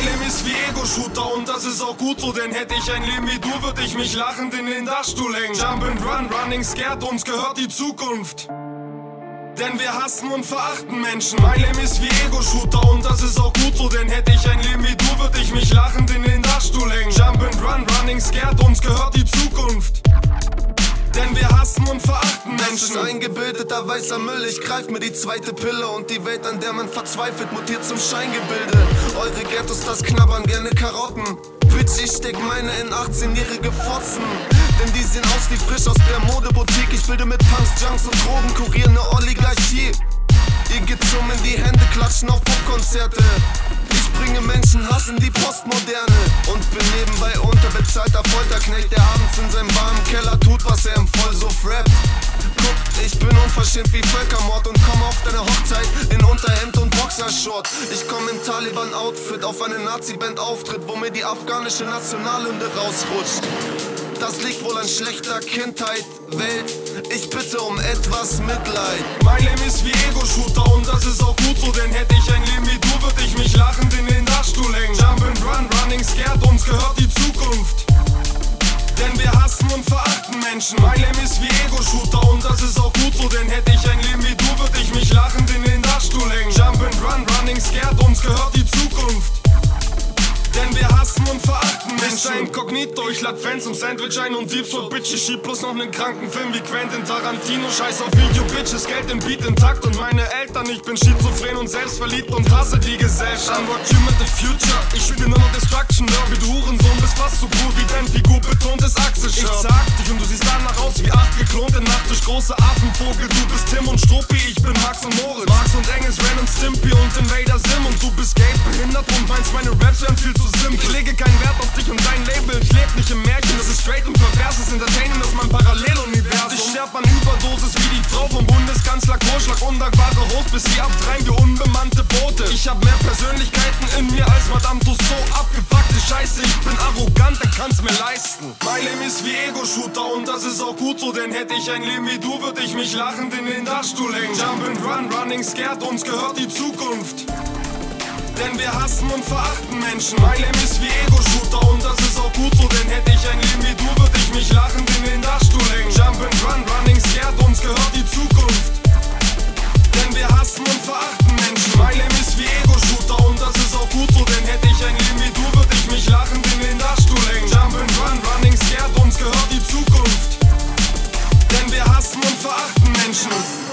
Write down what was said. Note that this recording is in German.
Mein Leben ist wie Ego-Shooter und das ist auch gut so, denn hätte ich ein Leben wie du, würde ich mich lachend in den Dachstuhl hängen. Jump and run, running scared, uns gehört die Zukunft. Denn wir hassen und verachten Menschen. Mein Leben ist wie Ego-Shooter und das ist auch gut so, denn hätte ich ein Leben wie du, würde ich mich lachend Menschen. eingebildeter weißer Müll. Ich greif mir die zweite Pille und die Welt, an der man verzweifelt, mutiert zum Scheingebilde. Eure Ghettos, das knabbern gerne Karotten. Bitch, ich steck meine in 18-jährige Fotzen. Denn die sehen aus wie frisch aus der Modeboutique. Ich bilde mit Punks, Junks und Drogen, kurier ne Oligarchie. Ihr geht zum in die Hände klatschen auf Popkonzerte. Ich bringe Menschen Hass in die Postmoderne und bin nebenbei unterbezahlter Folterknecht, der abends in seinem warmen Keller tut, was er im unverschämt wie Völkermord und komm auf deine Hochzeit in Unterhemd und Boxershort. Ich komm im Taliban-Outfit auf eine Nazi-Band-Auftritt, wo mir die afghanische Nationalhymne rausrutscht. Das liegt wohl an schlechter Kindheit, Welt. Ich bitte um etwas Mitleid. Mein Leben ist wie Ego-Shooter und das ist auch gut so, denn hätte ich ein und verachten Menschen. Mein Leben ist wie Ego-Shooter und das ist auch gut so, denn hätte ich ein Leben wie du, würde ich mich lachend in den Dachstuhl hängen. Jump and run, running scared, uns gehört die Zukunft. Denn wir hassen und verachten Menschen. Mr. Inkognito, ich lad Fans zum Sandwich ein und Deep Throat Bitch. Ich schieb bloß noch nen kranken Film wie Quentin Tarantino. Scheiß auf Video, Bitches, Geld im Beat intakt und meine Eltern. Ich bin schizophren und selbstverliebt und hasse die Gesellschaft. Rock you mit the future. Ich spiel nur noch Destruction, Derby, du Hurensohn. Bist fast so große Affenvogel. Du bist Tim und Struppi, ich bin Max und Moritz. Max und Engels, Ren und Stimpy und Invader Sim. Und du bist gay, behindert und meinst meine Raps wären viel zu simpel. Ich lege keinen Wert auf dich und dein Label. Ich leb nicht im Märchen, das ist straight und perverses Entertainment, ist mein Paralleluniversum. Ich sterb an Überdosis wie die Frau vom Bundeskanzler Kohlschlag. Undankbare Host, bis sie abtreiben wie unbemannte Boote. Ich hab mehr Persönlichkeiten in mir als Madame Tussauds. Abgefuckte kann's mir leisten. Mein Leben ist wie Ego-Shooter und das ist auch gut so, denn hätte ich ein Leben wie du, würde ich mich lachend in den Dachstuhl hängen. Jump and run, running scared, uns gehört die Zukunft. Denn wir hassen und verachten Menschen. Mein Leben ist wie Ego-Shooter und das ist auch gut so, intentional.